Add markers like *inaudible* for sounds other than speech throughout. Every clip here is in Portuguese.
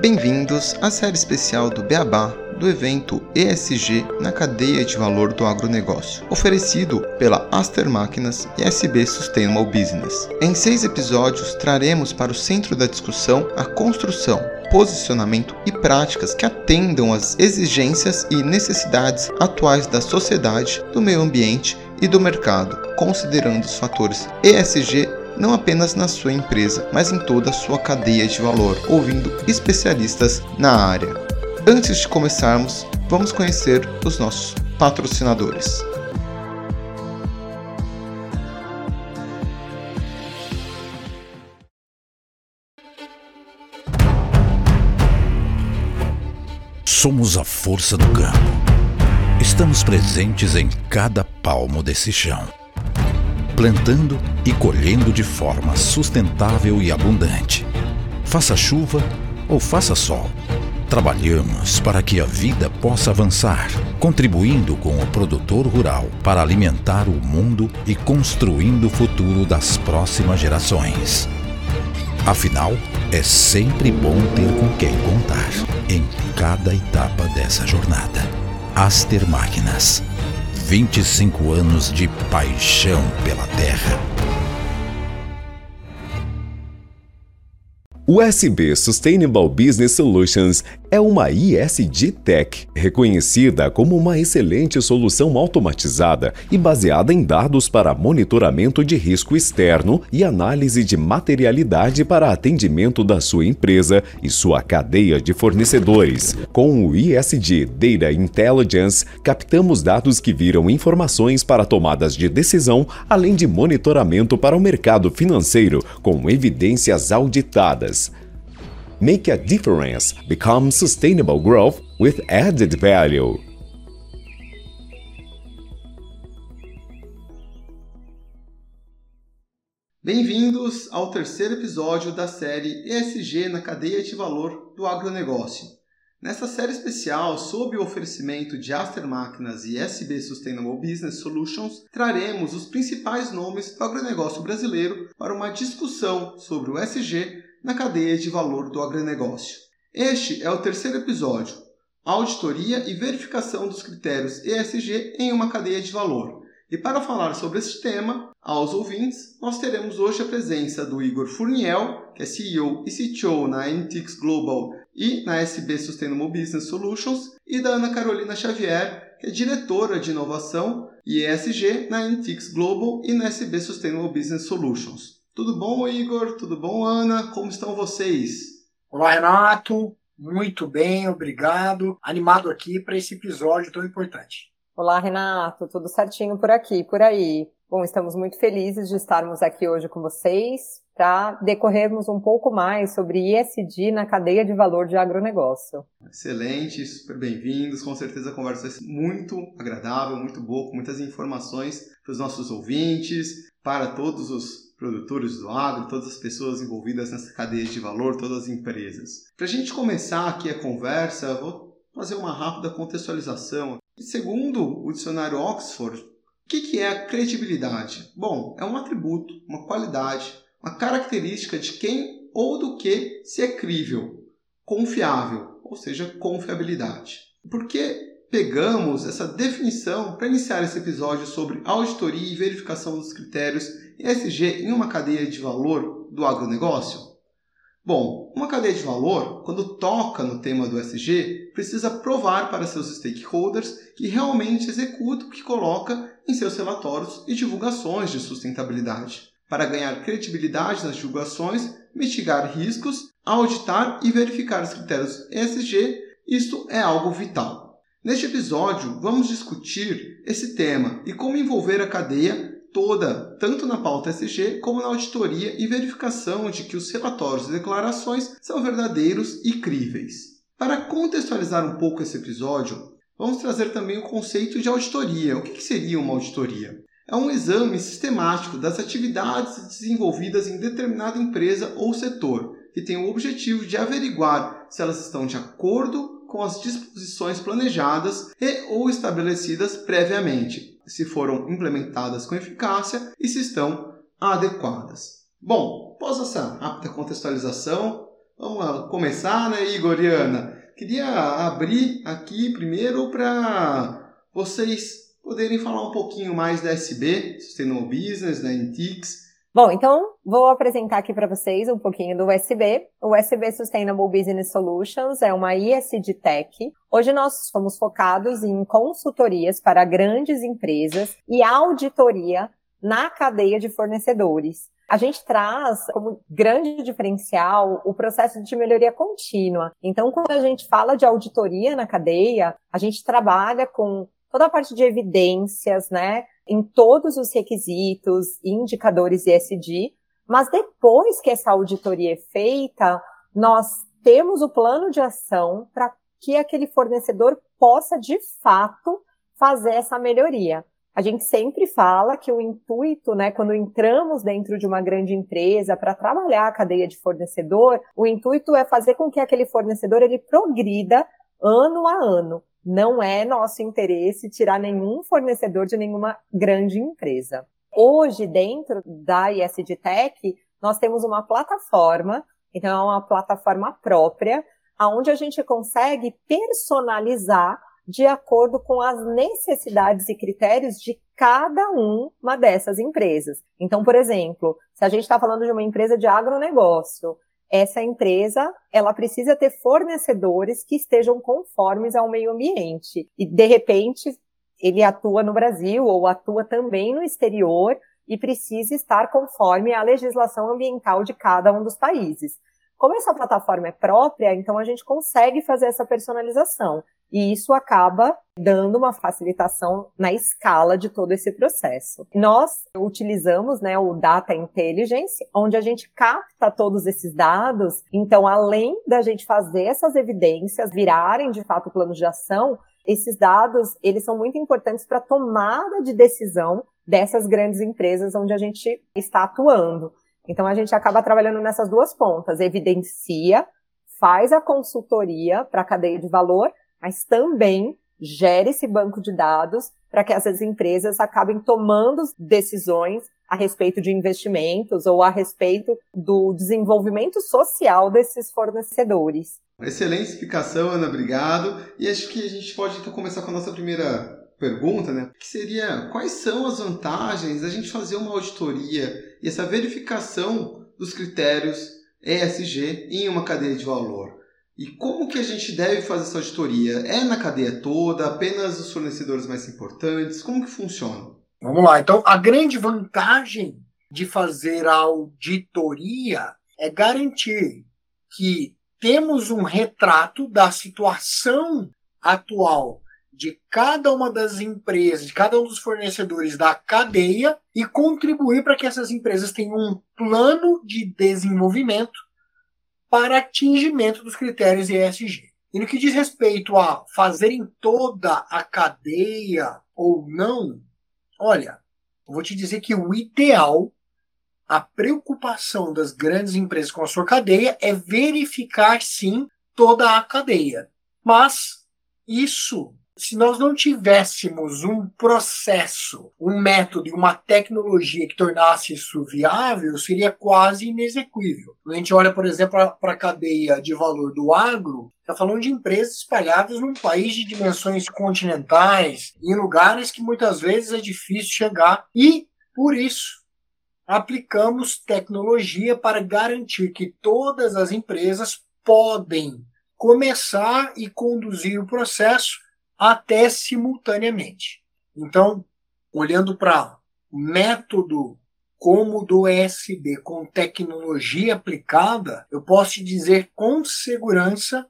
Bem-vindos à série especial do Beabá do evento ESG na cadeia de valor do agronegócio, oferecido pela Aster Máquinas e SB Sustainable Business. Em seis episódios, traremos para o centro da discussão a construção, posicionamento e práticas que atendam às exigências e necessidades atuais da sociedade, do meio ambiente e do mercado, considerando os fatores ESG não apenas na sua empresa, mas em toda a sua cadeia de valor, ouvindo especialistas na área. Antes de começarmos, vamos conhecer os nossos patrocinadores. Somos a força do campo. Estamos presentes em cada palmo desse chão plantando e colhendo de forma sustentável e abundante. Faça chuva ou faça sol. Trabalhamos para que a vida possa avançar, contribuindo com o produtor rural para alimentar o mundo e construindo o futuro das próximas gerações. Afinal, é sempre bom ter com quem contar em cada etapa dessa jornada. Aster Máquinas 25 anos de paixão pela terra. O SB Sustainable Business Solutions é uma ISD Tech, reconhecida como uma excelente solução automatizada e baseada em dados para monitoramento de risco externo e análise de materialidade para atendimento da sua empresa e sua cadeia de fornecedores. Com o ISD Data Intelligence, captamos dados que viram informações para tomadas de decisão, além de monitoramento para o mercado financeiro, com evidências auditadas. Make a difference. Become sustainable growth with added value. Bem-vindos ao terceiro episódio da série ESG na cadeia de valor do agronegócio. Nesta série especial, sob o oferecimento de Aster Máquinas e SB Sustainable Business Solutions, traremos os principais nomes do agronegócio brasileiro para uma discussão sobre o ESG na cadeia de valor do agronegócio. Este é o terceiro episódio, auditoria e verificação dos critérios ESG em uma cadeia de valor. E para falar sobre esse tema, aos ouvintes, nós teremos hoje a presença do Igor Furniel, que é CEO e CTO na Antix Global e na SB Sustainable Business Solutions, e da Ana Carolina Xavier, que é diretora de inovação e ESG na Antix Global e na SB Sustainable Business Solutions. Tudo bom, Igor? Tudo bom, Ana? Como estão vocês? Olá, Renato. Muito bem, obrigado. Animado aqui para esse episódio tão importante. Olá, Renato. Tudo certinho por aqui, por aí. Bom, estamos muito felizes de estarmos aqui hoje com vocês para decorrermos um pouco mais sobre ESG na cadeia de valor de agronegócio. Excelente, super bem-vindos. Com certeza a conversa vai ser muito agradável, muito boa, com muitas informações para os nossos ouvintes, para todos os produtores do agro, todas as pessoas envolvidas nessa cadeia de valor, todas as empresas. Para a gente começar aqui a conversa, vou fazer uma rápida contextualização. Segundo o dicionário Oxford, o que é a credibilidade? Bom, é um atributo, uma qualidade, uma característica de quem ou do que se é crível, confiável, ou seja, confiabilidade. Por que pegamos essa definição para iniciar esse episódio sobre auditoria e verificação dos critérios ESG em uma cadeia de valor do agronegócio? Bom, uma cadeia de valor, quando toca no tema do ESG, precisa provar para seus stakeholders que realmente executa o que coloca em seus relatórios e divulgações de sustentabilidade. Para ganhar credibilidade nas divulgações, mitigar riscos, auditar e verificar os critérios ESG, isto é algo vital. Neste episódio, vamos discutir esse tema e como envolver a cadeia toda, tanto na pauta SG como na auditoria e verificação de que os relatórios e declarações são verdadeiros e críveis. Para contextualizar um pouco esse episódio, vamos trazer também o conceito de auditoria. O que seria uma auditoria? É um exame sistemático das atividades desenvolvidas em determinada empresa ou setor, que tem o objetivo de averiguar se elas estão de acordo com as disposições planejadas e ou estabelecidas previamente, se foram implementadas com eficácia e se estão adequadas. Bom, após essa rápida contextualização, vamos começar, né, Igor e Ana? Queria abrir aqui primeiro para vocês poderem falar um pouquinho mais da SB, Sustainable Business, da Intix. Bom, então vou apresentar aqui para vocês um pouquinho do USB. O USB Sustainable Business Solutions é uma ISD Tech. Hoje nós somos focados em consultorias para grandes empresas e auditoria na cadeia de fornecedores. A gente traz como grande diferencial o processo de melhoria contínua. Então, quando a gente fala de auditoria na cadeia, a gente trabalha com toda a parte de evidências, né, em todos os requisitos, indicadores ESG, mas depois que essa auditoria é feita, nós temos o plano de ação para que aquele fornecedor possa, de fato, fazer essa melhoria. A gente sempre fala que o intuito, né, quando entramos dentro de uma grande empresa para trabalhar a cadeia de fornecedor, o intuito é fazer com que aquele fornecedor ele progrida ano a ano. Não é nosso interesse tirar nenhum fornecedor de nenhuma grande empresa. Hoje, dentro da ISD Tech, nós temos uma plataforma, então é uma plataforma própria, onde a gente consegue personalizar de acordo com as necessidades e critérios de cada uma dessas empresas. Então, por exemplo, se a gente está falando de uma empresa de agronegócio, essa empresa ela precisa ter fornecedores que estejam conformes ao meio ambiente. E, de repente, ele atua no Brasil ou atua também no exterior e precisa estar conforme à legislação ambiental de cada um dos países. Como essa plataforma é própria, então a gente consegue fazer essa personalização. E isso acaba dando uma facilitação na escala de todo esse processo. Nós utilizamos né, o Data Intelligence, onde a gente capta todos esses dados. Então, além da gente fazer essas evidências virarem de fato planos de ação, esses dados eles são muito importantes para a tomada de decisão dessas grandes empresas onde a gente está atuando. Então, a gente acaba trabalhando nessas duas pontas: evidencia, faz a consultoria para a cadeia de valor mas também gere esse banco de dados para que essas empresas acabem tomando decisões a respeito de investimentos ou a respeito do desenvolvimento social desses fornecedores. Excelente explicação, Ana, obrigado. E acho que a gente pode então começar com a nossa primeira pergunta, né? Que seria quais são as vantagens da gente fazer uma auditoria e essa verificação dos critérios ESG em uma cadeia de valor? E como que a gente deve fazer essa auditoria? É na cadeia toda, apenas os fornecedores mais importantes? Como que funciona? Vamos lá. Então, a grande vantagem de fazer a auditoria é garantir que temos um retrato da situação atual de cada uma das empresas, de cada um dos fornecedores da cadeia e contribuir para que essas empresas tenham um plano de desenvolvimento para atingimento dos critérios ESG. E no que diz respeito a fazer em toda a cadeia ou não, olha, eu vou te dizer que o ideal, a preocupação das grandes empresas com a sua cadeia é verificar sim toda a cadeia. Mas isso se nós não tivéssemos um processo, um método e uma tecnologia que tornasse isso viável, seria quase inexequível. Quando a gente olha, por exemplo, para a cadeia de valor do agro, está falando de empresas espalhadas num país de dimensões continentais, em lugares que muitas vezes é difícil chegar, e, por isso, aplicamos tecnologia para garantir que todas as empresas podem começar e conduzir o processo até simultaneamente. Então, olhando para o método como do ESB com tecnologia aplicada, eu posso te dizer com segurança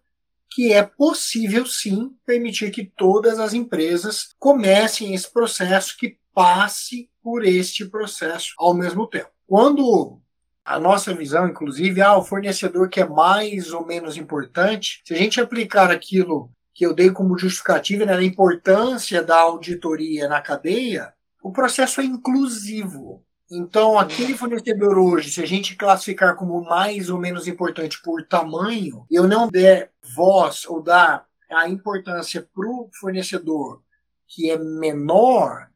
que é possível sim permitir que todas as empresas comecem esse processo, que passe por este processo ao mesmo tempo. Quando a nossa visão, inclusive, ah, o fornecedor que é mais ou menos importante, se a gente aplicar aquilo que eu dei como justificativa né, importância da auditoria na cadeia, o processo é inclusivo. Então, aquele fornecedor hoje, se a gente classificar como mais ou menos importante por tamanho, eu não der voz ou dar a importância para o fornecedor que é menor,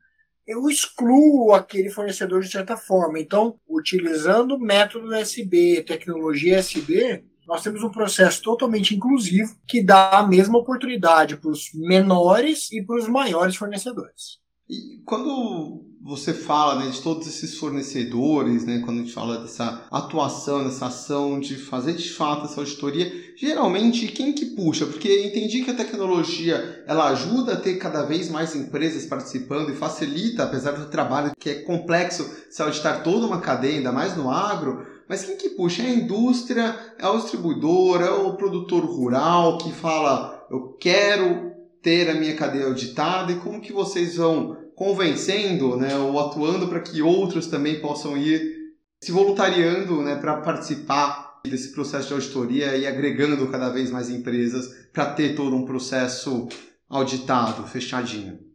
eu excluo aquele fornecedor de certa forma. Então, utilizando o método SB, tecnologia SB, nós temos um processo totalmente inclusivo que dá a mesma oportunidade para os menores e para os maiores fornecedores. E quando você fala né, de todos esses fornecedores, né, quando a gente fala dessa atuação, dessa ação de fazer de fato essa auditoria, geralmente quem que puxa? Porque entendi que a tecnologia ela ajuda a ter cada vez mais empresas participando e facilita, apesar do trabalho que é complexo se auditar toda uma cadeia, ainda mais no agro, mas quem que puxa? É a indústria, é o distribuidor, é o produtor rural que fala eu quero ter a minha cadeia auditada e como que vocês vão convencendo né, ou atuando para que outros também possam ir se voluntariando né, para participar desse processo de auditoria e agregando cada vez mais empresas para ter todo um processo auditado, fechadinho.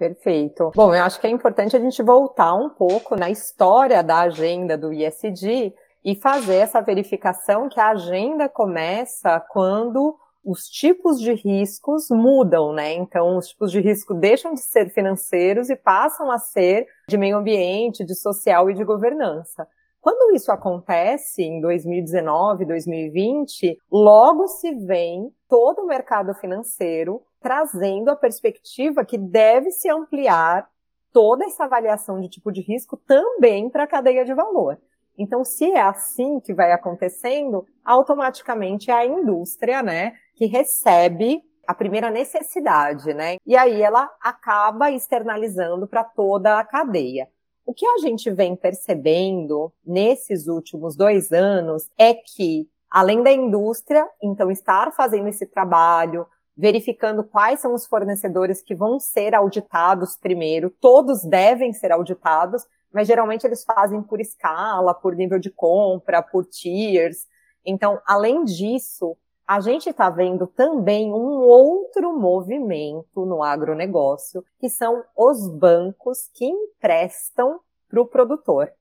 Perfeito. Bom, eu acho que é importante a gente voltar um pouco na história da agenda do ISD e fazer essa verificação que a agenda começa quando os tipos de riscos mudam, né? Então, os tipos de risco deixam de ser financeiros e passam a ser de meio ambiente, de social e de governança. Quando isso acontece em 2019, 2020, logo se vem todo o mercado financeiro trazendo a perspectiva que deve se ampliar toda essa avaliação de tipo de risco também para a cadeia de valor. Então, se é assim que vai acontecendo, automaticamente é a indústria, né, que recebe a primeira necessidade, né? E aí ela acaba externalizando para toda a cadeia. O que a gente vem percebendo nesses últimos dois anos é que, além da indústria, então, estar fazendo esse trabalho, verificando quais são os fornecedores que vão ser auditados primeiro, todos devem ser auditados, mas geralmente eles fazem por escala, por nível de compra, por tiers. Então, além disso, a gente está vendo também um outro movimento no agronegócio, que são os bancos que emprestam para o produtor.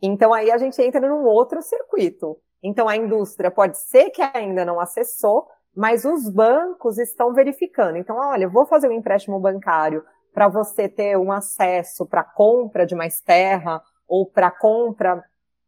Então aí a gente entra num outro circuito. Então a indústria pode ser que ainda não acessou, mas os bancos estão verificando. Então, olha, vou fazer um empréstimo bancário para você ter um acesso para compra de mais terra ou para compra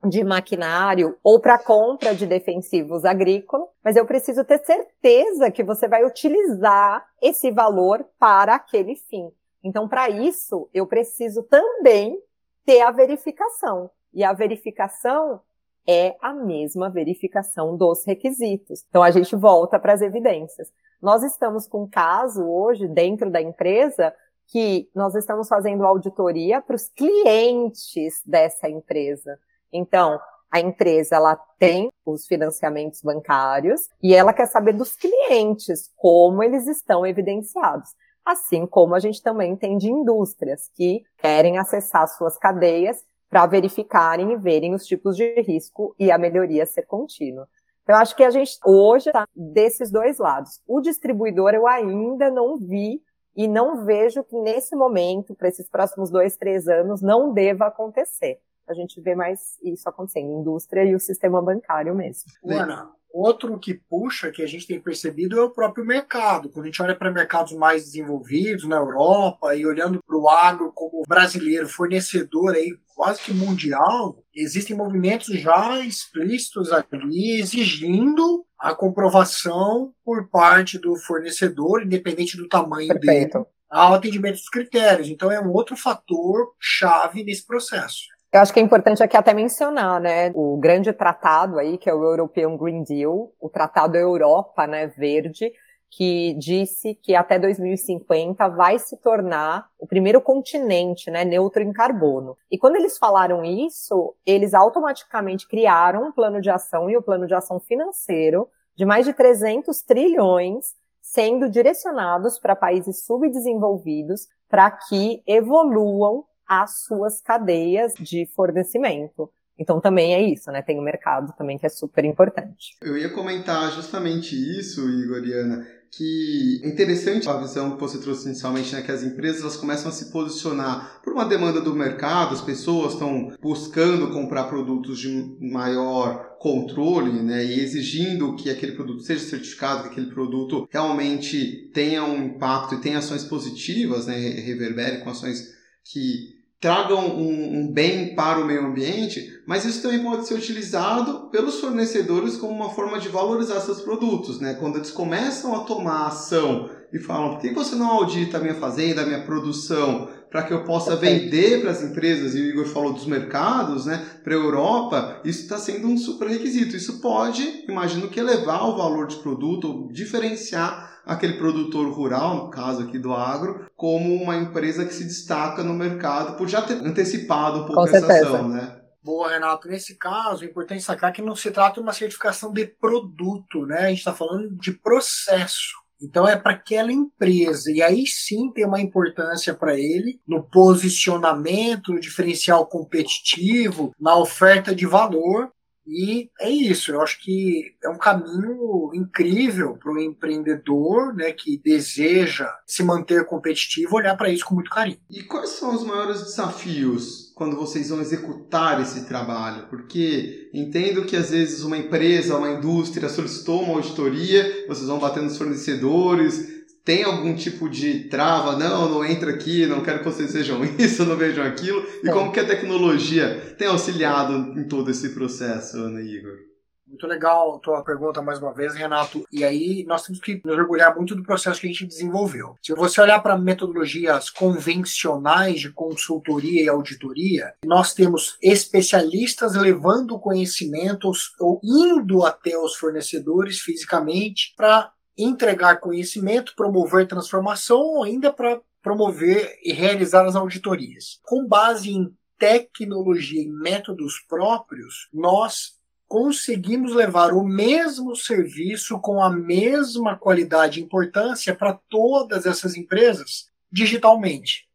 de maquinário ou para compra de defensivos agrícolas, mas eu preciso ter certeza que você vai utilizar esse valor para aquele fim. Então, para isso, eu preciso também ter a verificação. E a verificação é a mesma verificação dos requisitos. Então, a gente volta para as evidências. Nós estamos com um caso hoje dentro da empresa que nós estamos fazendo auditoria para os clientes dessa empresa. Então, a empresa ela tem os financiamentos bancários e ela quer saber dos clientes como eles estão evidenciados. Assim como a gente também tem de indústrias que querem acessar suas cadeias para verificarem e verem os tipos de risco e a melhoria ser contínua. Então, acho que a gente hoje está desses dois lados. O distribuidor eu ainda não vi e não vejo que nesse momento, para esses próximos dois, três anos, não deva acontecer a gente vê mais isso acontecendo, indústria e o sistema bancário mesmo. Ana, outro que puxa, que a gente tem percebido, é o próprio mercado. Quando a gente olha para mercados mais desenvolvidos, na Europa, e olhando para o agro como brasileiro, fornecedor aí quase que mundial, existem movimentos já explícitos ali exigindo a comprovação por parte do fornecedor, independente do tamanho Perfeito. dele, ao atendimento dos critérios. Então é um outro fator chave nesse processo. Eu acho que é importante aqui até mencionar, né, o grande tratado aí, que é o European Green Deal, o Tratado Europa, né, verde, que disse que até 2050 vai se tornar o primeiro continente, né, neutro em carbono. E quando eles falaram isso, eles automaticamente criaram um plano de ação e o um plano de ação financeiro de mais de 300 trilhões sendo direcionados para países subdesenvolvidos para que evoluam as suas cadeias de fornecimento. Então também é isso, né? Tem o mercado também que é super importante. Eu ia comentar justamente isso, Igor e Ana, que é interessante a visão que você trouxe inicialmente, né, que as empresas elas começam a se posicionar por uma demanda do mercado, as pessoas estão buscando comprar produtos de maior controle, né, e exigindo que aquele produto seja certificado, que aquele produto realmente tenha um impacto e tenha ações positivas, né, reverbere com ações que tragam um, um, bem para o meio ambiente, mas isso também pode ser utilizado pelos fornecedores como uma forma de valorizar seus produtos, né? Quando eles começam a tomar ação e falam, por que você não audita a minha fazenda, a minha produção, para que eu possa vender para as empresas, e o Igor falou dos mercados, né, para a Europa, isso está sendo um super requisito. Isso pode, imagino que elevar o valor de produto, ou diferenciar aquele produtor rural, no caso aqui do agro, como uma empresa que se destaca no mercado por já ter antecipado um pouco essa ação, né? Boa, Renato. Nesse caso, é importante sacar que não se trata de uma certificação de produto, né? A gente está falando de processo. Então é para aquela empresa. E aí sim tem uma importância para ele no posicionamento, no diferencial competitivo, na oferta de valor. E é isso, eu acho que é um caminho incrível para o empreendedor né, que deseja se manter competitivo olhar para isso com muito carinho. E quais são os maiores desafios quando vocês vão executar esse trabalho? Porque entendo que às vezes uma empresa, uma indústria solicitou uma auditoria, vocês vão batendo nos fornecedores, tem algum tipo de trava? Não, não entra aqui, não quero que vocês vejam *laughs* isso, não vejam aquilo. E como que a tecnologia tem auxiliado em todo esse processo, Ana Igor? Muito legal a tua pergunta mais uma vez, Renato. E aí nós temos que nos orgulhar muito do processo que a gente desenvolveu. Se você olhar para metodologias convencionais de consultoria e auditoria, nós temos especialistas levando conhecimentos ou indo até os fornecedores fisicamente para entregar conhecimento, promover transformação ou ainda para promover e realizar as auditorias. Com base em tecnologia e métodos próprios, nós conseguimos levar o mesmo serviço com a mesma qualidade e importância para todas essas empresas digitalmente.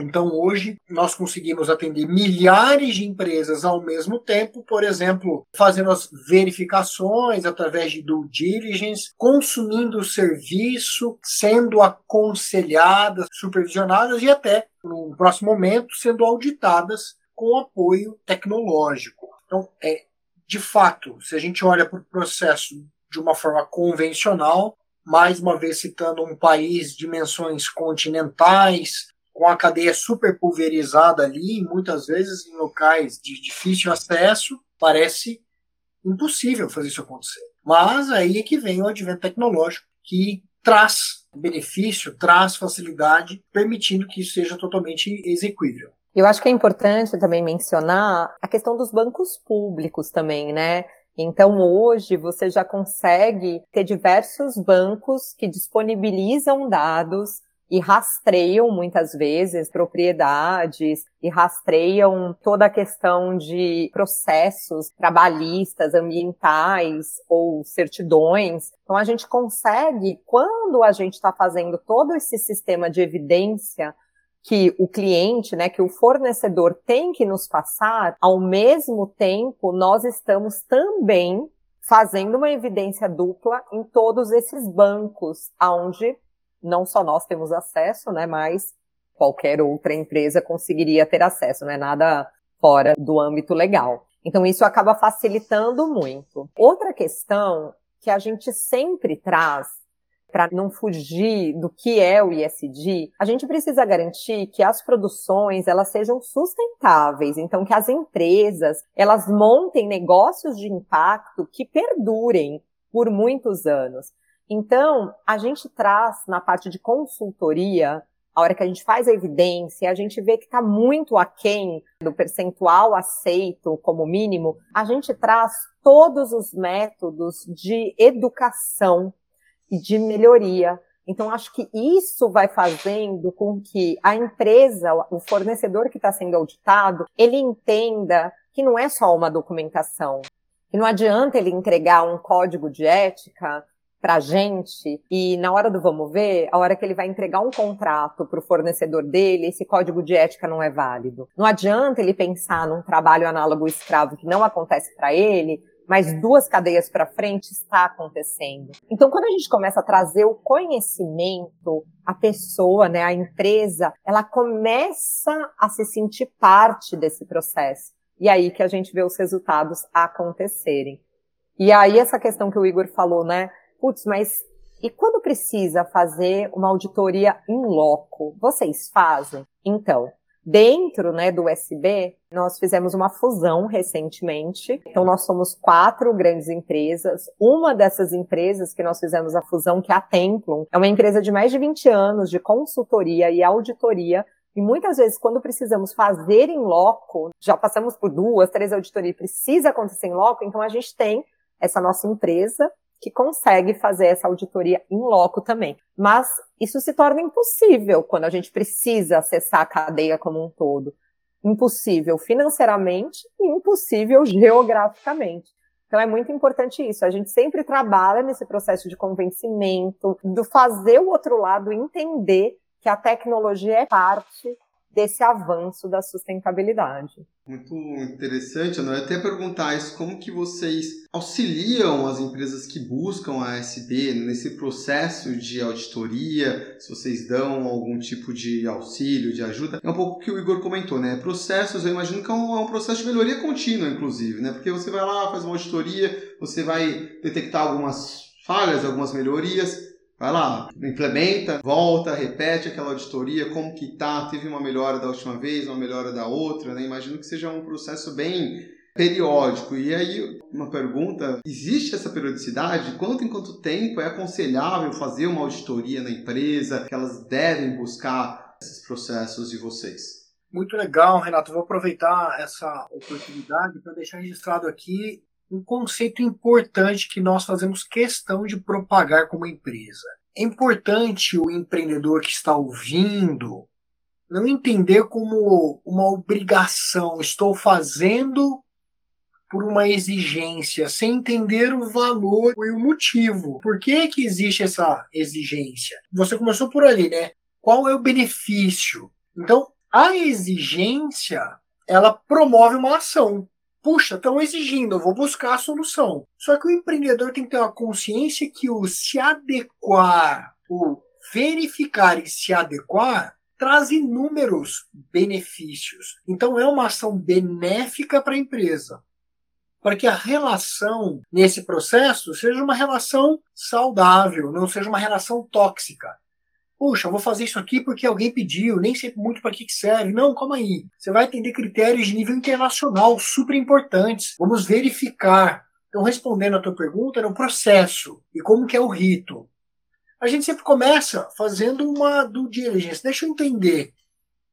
Então, hoje, nós conseguimos atender milhares de empresas ao mesmo tempo, por exemplo, fazendo as verificações através de due diligence, consumindo o serviço, sendo aconselhadas, supervisionadas e até, no próximo momento, sendo auditadas com apoio tecnológico. Então, é, de fato, se a gente olha para o processo de uma forma convencional, mais uma vez citando um país de dimensões continentais, com a cadeia super pulverizada ali, muitas vezes em locais de difícil acesso, parece impossível fazer isso acontecer. Mas aí é que vem o advento tecnológico que traz benefício, traz facilidade, permitindo que isso seja totalmente execuível. Eu acho que é importante também mencionar a questão dos bancos públicos também, né? Então, hoje, você já consegue ter diversos bancos que disponibilizam dados e rastreiam muitas vezes propriedades e rastreiam toda a questão de processos trabalhistas, ambientais ou certidões. Então a gente consegue, quando a gente está fazendo todo esse sistema de evidência que o cliente, né, que o fornecedor tem que nos passar, ao mesmo tempo nós estamos também fazendo uma evidência dupla em todos esses bancos, aonde não só nós temos acesso, né, mas qualquer outra empresa conseguiria ter acesso, né, nada fora do âmbito legal. Então isso acaba facilitando muito. Outra questão que a gente sempre traz para não fugir do que é o ISD, a gente precisa garantir que as produções elas sejam sustentáveis, então que as empresas elas montem negócios de impacto que perdurem por muitos anos. Então, a gente traz na parte de consultoria, a hora que a gente faz a evidência, a gente vê que está muito aquém do percentual aceito como mínimo, a gente traz todos os métodos de educação de melhoria. Então, acho que isso vai fazendo com que a empresa, o fornecedor que está sendo auditado, ele entenda que não é só uma documentação. Que não adianta ele entregar um código de ética para a gente e na hora do vamos ver, a hora que ele vai entregar um contrato para o fornecedor dele, esse código de ética não é válido. Não adianta ele pensar num trabalho análogo escravo que não acontece para ele, mas duas cadeias para frente está acontecendo. Então, quando a gente começa a trazer o conhecimento, a pessoa, né, a empresa, ela começa a se sentir parte desse processo. E aí que a gente vê os resultados acontecerem. E aí essa questão que o Igor falou, né, putz, mas e quando precisa fazer uma auditoria em loco, vocês fazem? Então, Dentro né, do USB, nós fizemos uma fusão recentemente. Então, nós somos quatro grandes empresas. Uma dessas empresas que nós fizemos a fusão, que é a Templum, é uma empresa de mais de 20 anos de consultoria e auditoria. E muitas vezes, quando precisamos fazer em loco, já passamos por duas, três auditorias, precisa acontecer em loco, então a gente tem essa nossa empresa que consegue fazer essa auditoria em loco também. Mas isso se torna impossível quando a gente precisa acessar a cadeia como um todo. Impossível financeiramente e impossível geograficamente. Então é muito importante isso. A gente sempre trabalha nesse processo de convencimento, do fazer o outro lado entender que a tecnologia é parte desse avanço da sustentabilidade. Muito interessante, Eu ia até perguntar isso, como que vocês auxiliam as empresas que buscam a ASB nesse processo de auditoria, se vocês dão algum tipo de auxílio, de ajuda. É um pouco o que o Igor comentou, né? Processos, eu imagino que é um, é um processo de melhoria contínua, inclusive, né? Porque você vai lá, faz uma auditoria, você vai detectar algumas falhas, algumas melhorias, Vai lá, implementa, volta, repete aquela auditoria, como que tá, teve uma melhora da última vez, uma melhora da outra, né? Imagino que seja um processo bem periódico. E aí, uma pergunta, existe essa periodicidade? Quanto em quanto tempo é aconselhável fazer uma auditoria na empresa, que elas devem buscar esses processos de vocês? Muito legal, Renato. Vou aproveitar essa oportunidade para deixar registrado aqui um conceito importante que nós fazemos questão de propagar como empresa. É importante o empreendedor que está ouvindo não entender como uma obrigação, estou fazendo por uma exigência, sem entender o valor e o motivo. Por que, que existe essa exigência? Você começou por ali, né? Qual é o benefício? Então, a exigência, ela promove uma ação puxa, estão exigindo, eu vou buscar a solução. Só que o empreendedor tem que ter uma consciência que o se adequar, o verificar e se adequar, traz inúmeros benefícios. Então é uma ação benéfica para a empresa. Para que a relação nesse processo seja uma relação saudável, não seja uma relação tóxica. Puxa, vou fazer isso aqui porque alguém pediu, nem sei muito para que serve. Não, calma aí. Você vai entender critérios de nível internacional super importantes. Vamos verificar. Então, respondendo a tua pergunta, é um processo e como que é o rito. A gente sempre começa fazendo uma due diligence. Deixa eu entender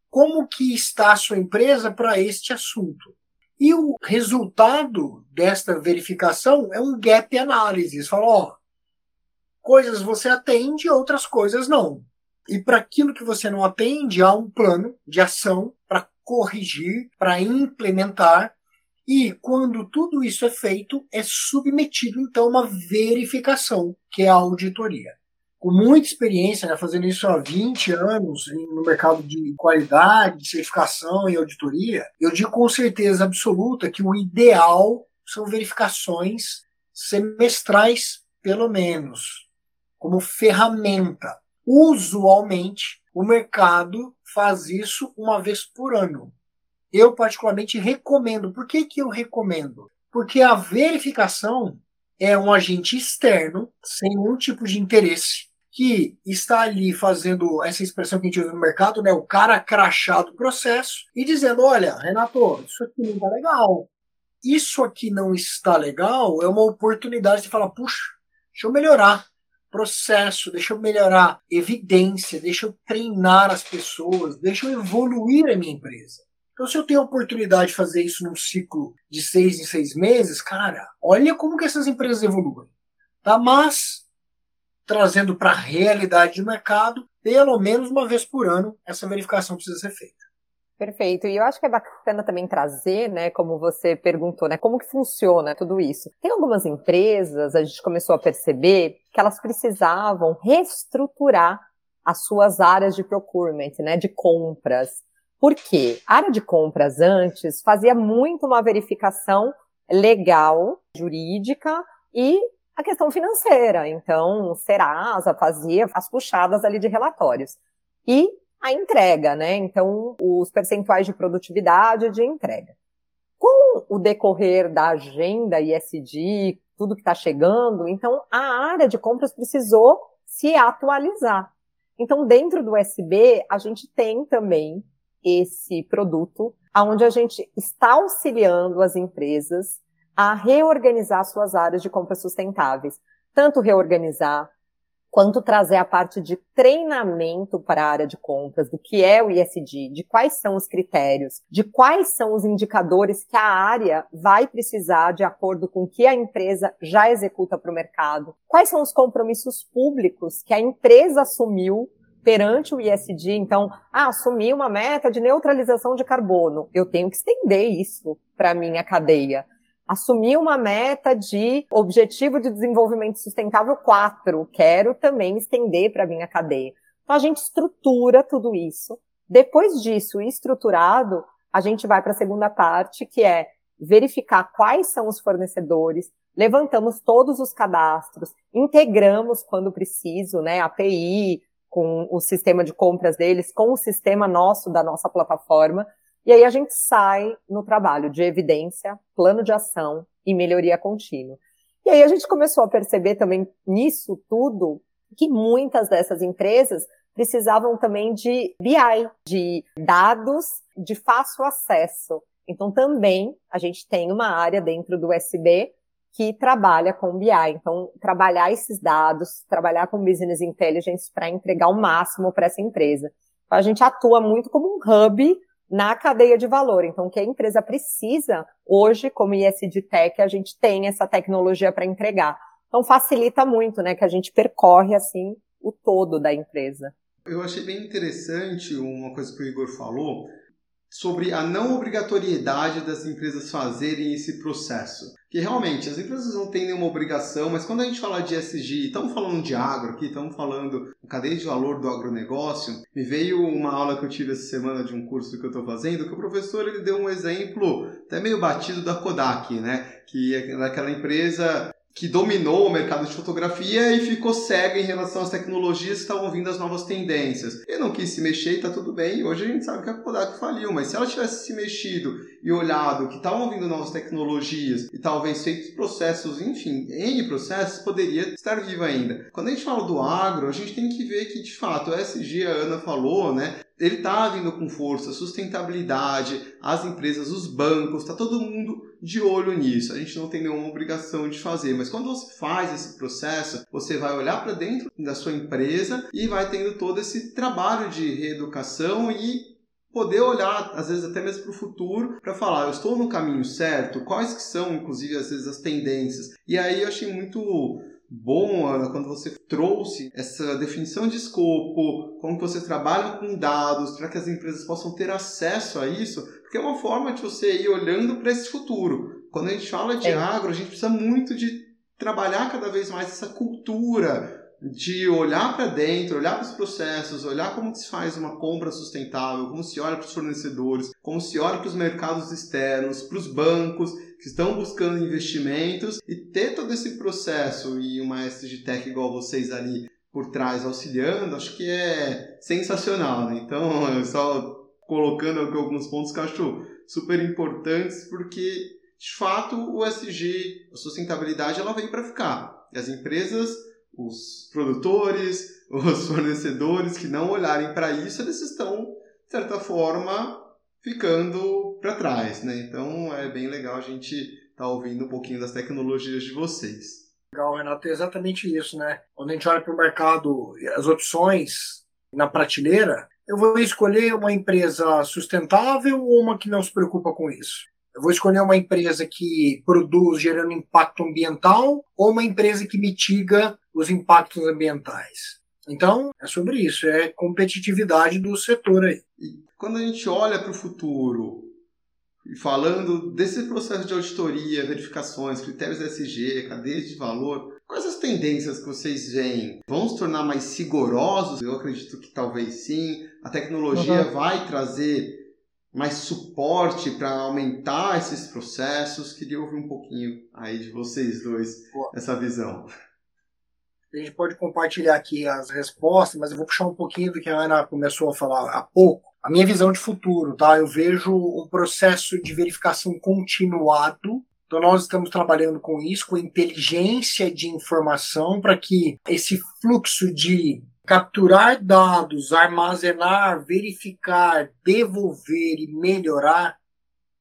como que está a sua empresa para este assunto. E o resultado desta verificação é um gap analysis. Fala, ó, coisas você atende, outras coisas não. E para aquilo que você não atende, há um plano de ação para corrigir, para implementar. E quando tudo isso é feito, é submetido então a uma verificação, que é a auditoria. Com muita experiência, né, fazendo isso há 20 anos no mercado de qualidade, certificação e auditoria, eu digo com certeza absoluta que o ideal são verificações semestrais, pelo menos, como ferramenta Usualmente, o mercado faz isso uma vez por ano. Eu, particularmente, recomendo. Por que, que eu recomendo? Porque a verificação é um agente externo, sem nenhum tipo de interesse, que está ali fazendo essa expressão que a gente usa no mercado, né? O cara crachado do processo, e dizendo: olha, Renato, isso aqui não está legal. Isso aqui não está legal é uma oportunidade de falar, puxa, deixa eu melhorar processo, deixa eu melhorar evidência, deixa eu treinar as pessoas, deixa eu evoluir a minha empresa. Então, se eu tenho a oportunidade de fazer isso num ciclo de seis em seis meses, cara, olha como que essas empresas evoluem. Tá? Mas, trazendo para a realidade do mercado, pelo menos uma vez por ano, essa verificação precisa ser feita. Perfeito. E eu acho que é bacana também trazer, né, como você perguntou, né, como que funciona tudo isso. Tem algumas empresas, a gente começou a perceber que elas precisavam reestruturar as suas áreas de procurement, né, de compras. Por quê? A área de compras antes fazia muito uma verificação legal, jurídica e a questão financeira. Então, Serasa fazia as puxadas ali de relatórios. E a entrega, né? Então, os percentuais de produtividade de entrega. Com o decorrer da agenda ISD, tudo que está chegando, então a área de compras precisou se atualizar. Então, dentro do SB, a gente tem também esse produto, onde a gente está auxiliando as empresas a reorganizar suas áreas de compras sustentáveis. Tanto reorganizar, quanto trazer a parte de treinamento para a área de compras, do que é o ISD, de quais são os critérios, de quais são os indicadores que a área vai precisar de acordo com o que a empresa já executa para o mercado, quais são os compromissos públicos que a empresa assumiu perante o ISD, então, ah, assumir uma meta de neutralização de carbono, eu tenho que estender isso para a minha cadeia. Assumir uma meta de objetivo de desenvolvimento sustentável 4, quero também estender para a minha cadeia. Então, a gente estrutura tudo isso. Depois disso, estruturado, a gente vai para a segunda parte, que é verificar quais são os fornecedores, levantamos todos os cadastros, integramos quando preciso, né, API, com o sistema de compras deles, com o sistema nosso, da nossa plataforma. E aí a gente sai no trabalho de evidência, plano de ação e melhoria contínua. E aí a gente começou a perceber também nisso tudo que muitas dessas empresas precisavam também de BI, de dados de fácil acesso. Então também a gente tem uma área dentro do SB que trabalha com BI. Então, trabalhar esses dados, trabalhar com business intelligence para entregar o máximo para essa empresa. Então, a gente atua muito como um hub na cadeia de valor. Então, o que a empresa precisa hoje, como ISD Tech, a gente tem essa tecnologia para entregar. Então, facilita muito, né, que a gente percorre assim o todo da empresa. Eu achei bem interessante uma coisa que o Igor falou, sobre a não obrigatoriedade das empresas fazerem esse processo. Que realmente as empresas não têm nenhuma obrigação, mas quando a gente fala de SG, estamos falando de agro aqui, estamos falando da cadeia de valor do agronegócio, me veio uma aula que eu tive essa semana de um curso que eu estou fazendo, que o professor ele deu um exemplo até meio batido da Kodak, né? Que é daquela empresa que dominou o mercado de fotografia e ficou cega em relação às tecnologias que estavam vindo as novas tendências. Ele não quis se mexer e está tudo bem. Hoje a gente sabe que a Kodak faliu, mas se ela tivesse se mexido e olhado que estavam vindo novas tecnologias e talvez feito processos, enfim, N processos, poderia estar viva ainda. Quando a gente fala do agro, a gente tem que ver que, de fato, o SG, a Ana falou, né? Ele está vindo com força, sustentabilidade, as empresas, os bancos, está todo mundo de olho nisso. A gente não tem nenhuma obrigação de fazer, mas quando você faz esse processo, você vai olhar para dentro da sua empresa e vai tendo todo esse trabalho de reeducação e poder olhar, às vezes até mesmo para o futuro, para falar, eu estou no caminho certo, quais que são, inclusive, às vezes as tendências. E aí eu achei muito bom, Ana, quando você trouxe essa definição de escopo, como você trabalha com dados, para que as empresas possam ter acesso a isso, porque é uma forma de você ir olhando para esse futuro. Quando a gente fala de é. agro, a gente precisa muito de trabalhar cada vez mais essa cultura de olhar para dentro, olhar para os processos, olhar como se faz uma compra sustentável, como se olha para os fornecedores, como se olha para os mercados externos, para os bancos que estão buscando investimentos e ter todo esse processo e uma SG Tech igual vocês ali por trás auxiliando, acho que é sensacional. Né? Então, *laughs* só colocando aqui alguns pontos que eu acho super importantes, porque de fato o SG, a sustentabilidade, ela vem para ficar. As empresas os produtores, *laughs* os fornecedores que não olharem para isso, eles estão, de certa forma, ficando para trás, né? Então é bem legal a gente estar tá ouvindo um pouquinho das tecnologias de vocês. Legal, Renato, é exatamente isso, né? Quando a gente olha para o mercado, as opções na prateleira, eu vou escolher uma empresa sustentável ou uma que não se preocupa com isso? Eu vou escolher uma empresa que produz gerando impacto ambiental ou uma empresa que mitiga os impactos ambientais. Então, é sobre isso, é competitividade do setor aí. E quando a gente olha para o futuro, e falando desse processo de auditoria, verificações, critérios SG, cadeias de valor, quais as tendências que vocês veem? Vão se tornar mais rigorosos? Eu acredito que talvez sim. A tecnologia uhum. vai trazer mais suporte para aumentar esses processos. Queria ouvir um pouquinho aí de vocês dois essa visão. A gente pode compartilhar aqui as respostas, mas eu vou puxar um pouquinho do que a Ana começou a falar há pouco. A minha visão de futuro, tá? Eu vejo um processo de verificação continuado. Então nós estamos trabalhando com isso, com inteligência de informação, para que esse fluxo de capturar dados, armazenar, verificar, devolver e melhorar,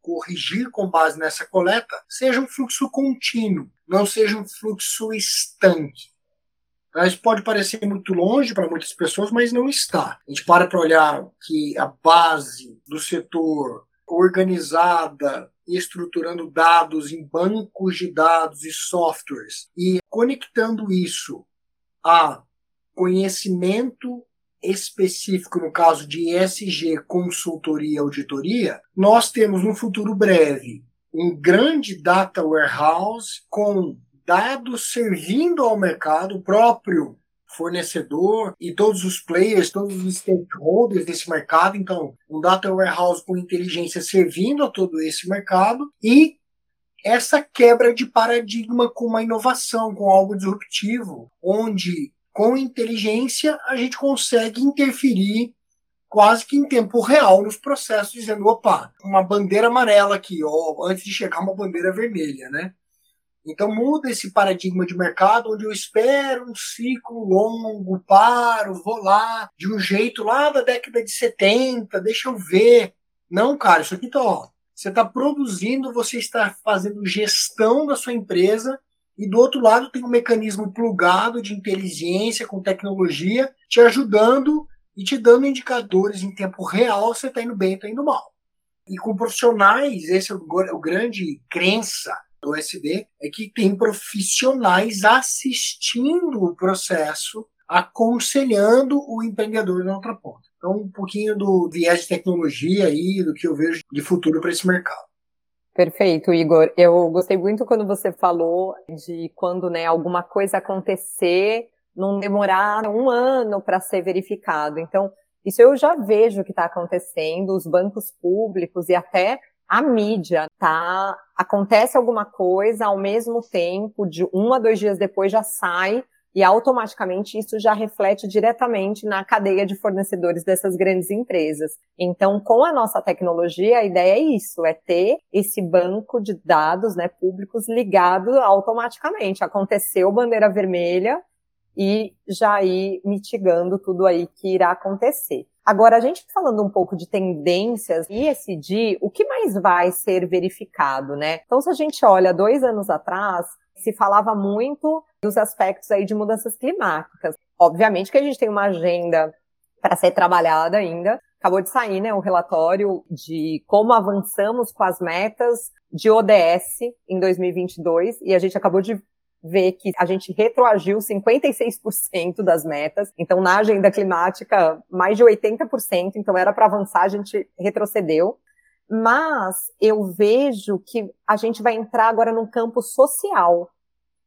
corrigir com base nessa coleta, seja um fluxo contínuo, não seja um fluxo estanque. Isso pode parecer muito longe para muitas pessoas, mas não está. A gente para para olhar que a base do setor organizada, estruturando dados em bancos de dados e softwares e conectando isso a conhecimento específico no caso de ESG, consultoria e auditoria, nós temos no futuro breve um grande data warehouse com dados servindo ao mercado, próprio fornecedor e todos os players, todos os stakeholders desse mercado. Então, um data warehouse com inteligência servindo a todo esse mercado e essa quebra de paradigma com uma inovação, com algo disruptivo, onde com inteligência a gente consegue interferir quase que em tempo real nos processos, dizendo, opa, uma bandeira amarela aqui, ó, antes de chegar uma bandeira vermelha, né? Então muda esse paradigma de mercado onde eu espero um ciclo longo, paro, vou lá, de um jeito lá da década de 70, deixa eu ver. Não, cara, isso aqui tá, ó, você está produzindo, você está fazendo gestão da sua empresa e do outro lado tem um mecanismo plugado de inteligência com tecnologia te ajudando e te dando indicadores em tempo real se está indo bem ou está indo mal. E com profissionais, esse é o, o grande crença do SD é que tem profissionais assistindo o processo, aconselhando o empreendedor na outra ponta. Então, um pouquinho do viés de tecnologia aí, do que eu vejo de futuro para esse mercado. Perfeito, Igor. Eu gostei muito quando você falou de quando né, alguma coisa acontecer, não demorar um ano para ser verificado. Então, isso eu já vejo que está acontecendo, os bancos públicos e até a mídia, tá? Acontece alguma coisa, ao mesmo tempo, de um a dois dias depois já sai, e automaticamente isso já reflete diretamente na cadeia de fornecedores dessas grandes empresas. Então, com a nossa tecnologia, a ideia é isso, é ter esse banco de dados, né, públicos ligado automaticamente. Aconteceu bandeira vermelha e já ir mitigando tudo aí que irá acontecer. Agora, a gente falando um pouco de tendências ESG, o que mais vai ser verificado, né? Então, se a gente olha dois anos atrás, se falava muito dos aspectos aí de mudanças climáticas. Obviamente que a gente tem uma agenda para ser trabalhada ainda. Acabou de sair, né, o relatório de como avançamos com as metas de ODS em 2022 e a gente acabou de ver que a gente retroagiu 56% das metas. Então, na agenda climática, mais de 80%. Então, era para avançar, a gente retrocedeu. Mas eu vejo que a gente vai entrar agora num campo social.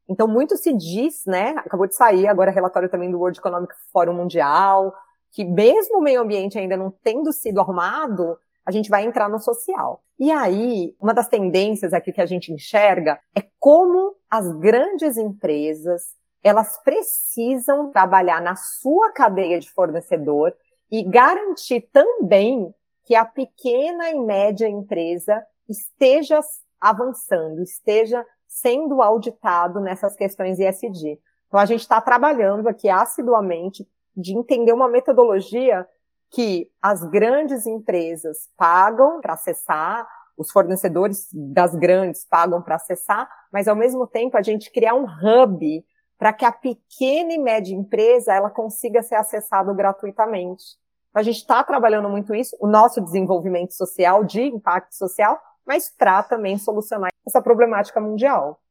Então, muito se diz, né? Acabou de sair agora relatório também do World Economic Forum Mundial, que mesmo o meio ambiente ainda não tendo sido arrumado, a gente vai entrar no social. E aí, uma das tendências aqui que a gente enxerga é como as grandes empresas, elas precisam trabalhar na sua cadeia de fornecedor e garantir também que a pequena e média empresa esteja avançando, esteja sendo auditado nessas questões ISD. Então a gente está trabalhando aqui assiduamente de entender uma metodologia que as grandes empresas pagam para acessar, os fornecedores das grandes pagam para acessar, mas ao mesmo tempo a gente criar um hub para que a pequena e média empresa ela consiga ser acessada gratuitamente. A gente está trabalhando muito isso, o nosso desenvolvimento social, de impacto social, mas para também solucionar essa problemática mundial.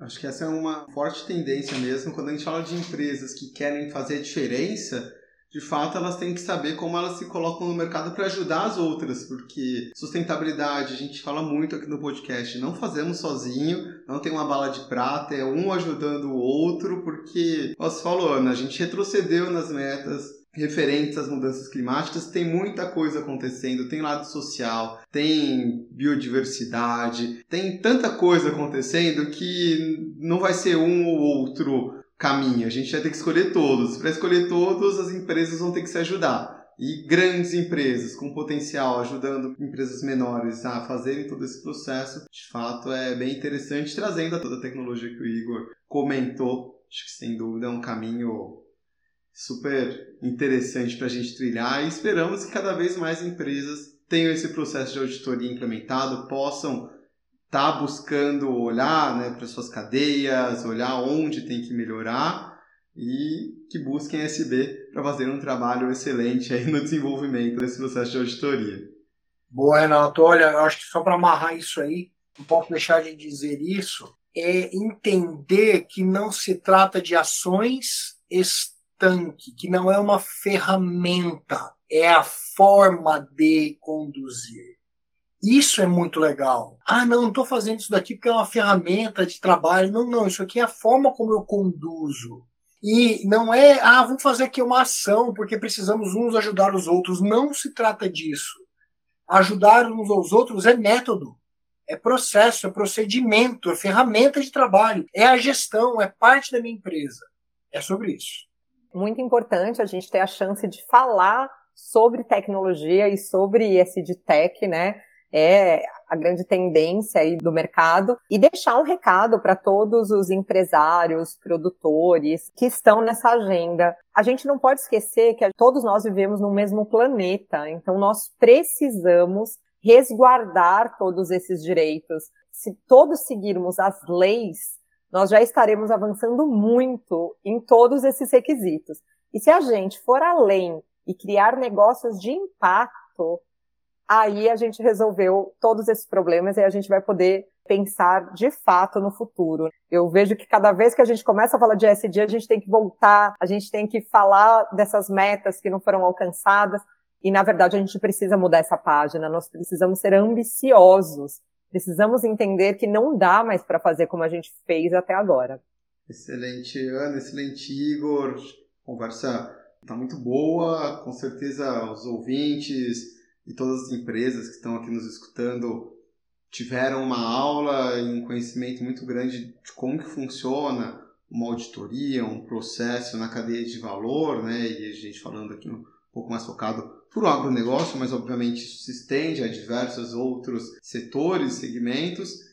Acho que essa é uma forte tendência mesmo. Quando a gente fala de empresas que querem fazer diferença, de fato elas têm que saber como elas se colocam no mercado para ajudar as outras, porque sustentabilidade, a gente fala muito aqui no podcast, não fazemos sozinho, não tem uma bala de prata, é um ajudando o outro, porque, você falou, Ana, a gente retrocedeu nas metas, referentes às mudanças climáticas, tem muita coisa acontecendo, tem lado social, tem biodiversidade, tem tanta coisa acontecendo que não vai ser um ou outro caminho. A gente vai ter que escolher todos. Para escolher todos, as empresas vão ter que se ajudar. E grandes empresas com potencial ajudando empresas menores a fazerem todo esse processo, de fato é bem interessante, trazendo toda a tecnologia que o Igor comentou. Acho que sem dúvida é um caminho super interessante para a gente trilhar e esperamos que cada vez mais empresas tenham esse processo de auditoria implementado, possam estar tá buscando olhar né, para suas cadeias, olhar onde tem que melhorar e que busquem SB para fazer um trabalho excelente aí no desenvolvimento desse processo de auditoria. Boa, Renato. Olha, eu acho que só para amarrar isso aí, não posso deixar de dizer isso, é entender que não se trata de ações estanque, que não é uma ferramenta, é a forma de conduzir. Isso é muito legal. Ah, não, não estou fazendo isso daqui porque é uma ferramenta de trabalho. Não, não, isso aqui é a forma como eu conduzo. E não é, ah, vamos fazer aqui uma ação porque precisamos uns ajudar os outros. Não se trata disso. Ajudar uns aos outros é método, é processo, é procedimento, é ferramenta de trabalho, é a gestão, é parte da minha empresa. É sobre isso. Muito importante a gente ter a chance de falar sobre tecnologia e sobre ESG Tech, né? É a grande tendência aí do mercado e deixar um recado para todos os empresários, produtores que estão nessa agenda. A gente não pode esquecer que todos nós vivemos no mesmo planeta, então nós precisamos resguardar todos esses direitos. Se todos seguirmos as leis, nós já estaremos avançando muito em todos esses requisitos. E se a gente for além e criar negócios de impacto, aí a gente resolveu todos esses problemas e a gente vai poder pensar de fato no futuro. Eu vejo que cada vez que a gente começa a falar de SD, a gente tem que voltar, a gente tem que falar dessas metas que não foram alcançadas, e na verdade a gente precisa mudar essa página, nós precisamos ser ambiciosos, precisamos entender que não dá mais para fazer como a gente fez até agora. Excelente, Ana, excelente, Igor. Conversa está muito boa, com certeza os ouvintes e todas as empresas que estão aqui nos escutando tiveram uma aula e um conhecimento muito grande de como que funciona uma auditoria, um processo na cadeia de valor, né? E a gente falando aqui um pouco mais focado para o agronegócio, mas obviamente isso se estende a diversos outros setores, segmentos.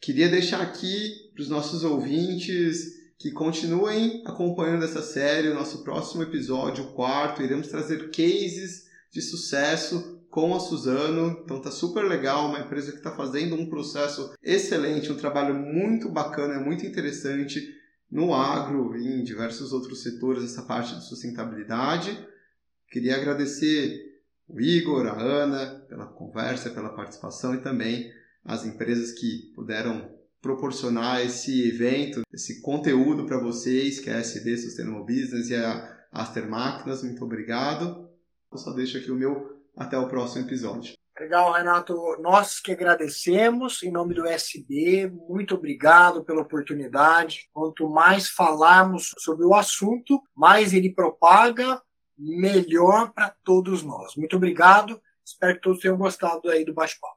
Queria deixar aqui para os nossos ouvintes que continuem acompanhando essa série. O nosso próximo episódio, o quarto, iremos trazer cases de sucesso com a Suzano. Então tá super legal, uma empresa que está fazendo um processo excelente, um trabalho muito bacana, muito interessante no agro e em diversos outros setores, essa parte de sustentabilidade. Queria agradecer o Igor, a Ana, pela conversa, pela participação e também as empresas que puderam proporcionar esse evento, esse conteúdo para vocês, que é a SD Sustainable Business e a Aster Máquinas. Muito obrigado. Eu só deixo aqui o meu até o próximo episódio. Legal, Renato. Nós que agradecemos em nome do SB. Muito obrigado pela oportunidade. Quanto mais falarmos sobre o assunto, mais ele propaga, melhor para todos nós. Muito obrigado. Espero que todos tenham gostado aí do bate-papo.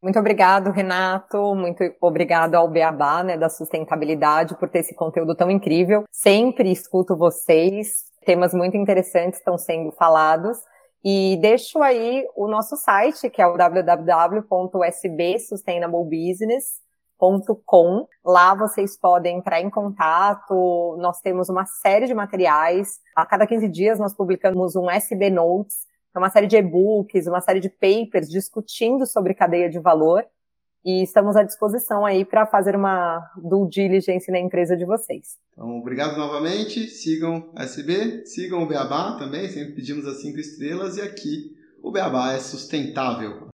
Muito obrigado, Renato. Muito obrigado ao Beabá, né, da sustentabilidade, por ter esse conteúdo tão incrível. Sempre escuto vocês. Temas muito interessantes estão sendo falados. E deixo aí o nosso site, que é o www.sbsustainablebusiness.com. Lá vocês podem entrar em contato. Nós temos uma série de materiais. A cada 15 dias nós publicamos um SB Notes, é uma série de e-books, uma série de papers discutindo sobre cadeia de valor. E estamos à disposição aí para fazer uma due diligence na empresa de vocês. Então, obrigado novamente. Sigam a SB, sigam o Beabá também, sempre pedimos as cinco estrelas. E aqui, o Beabá é sustentável.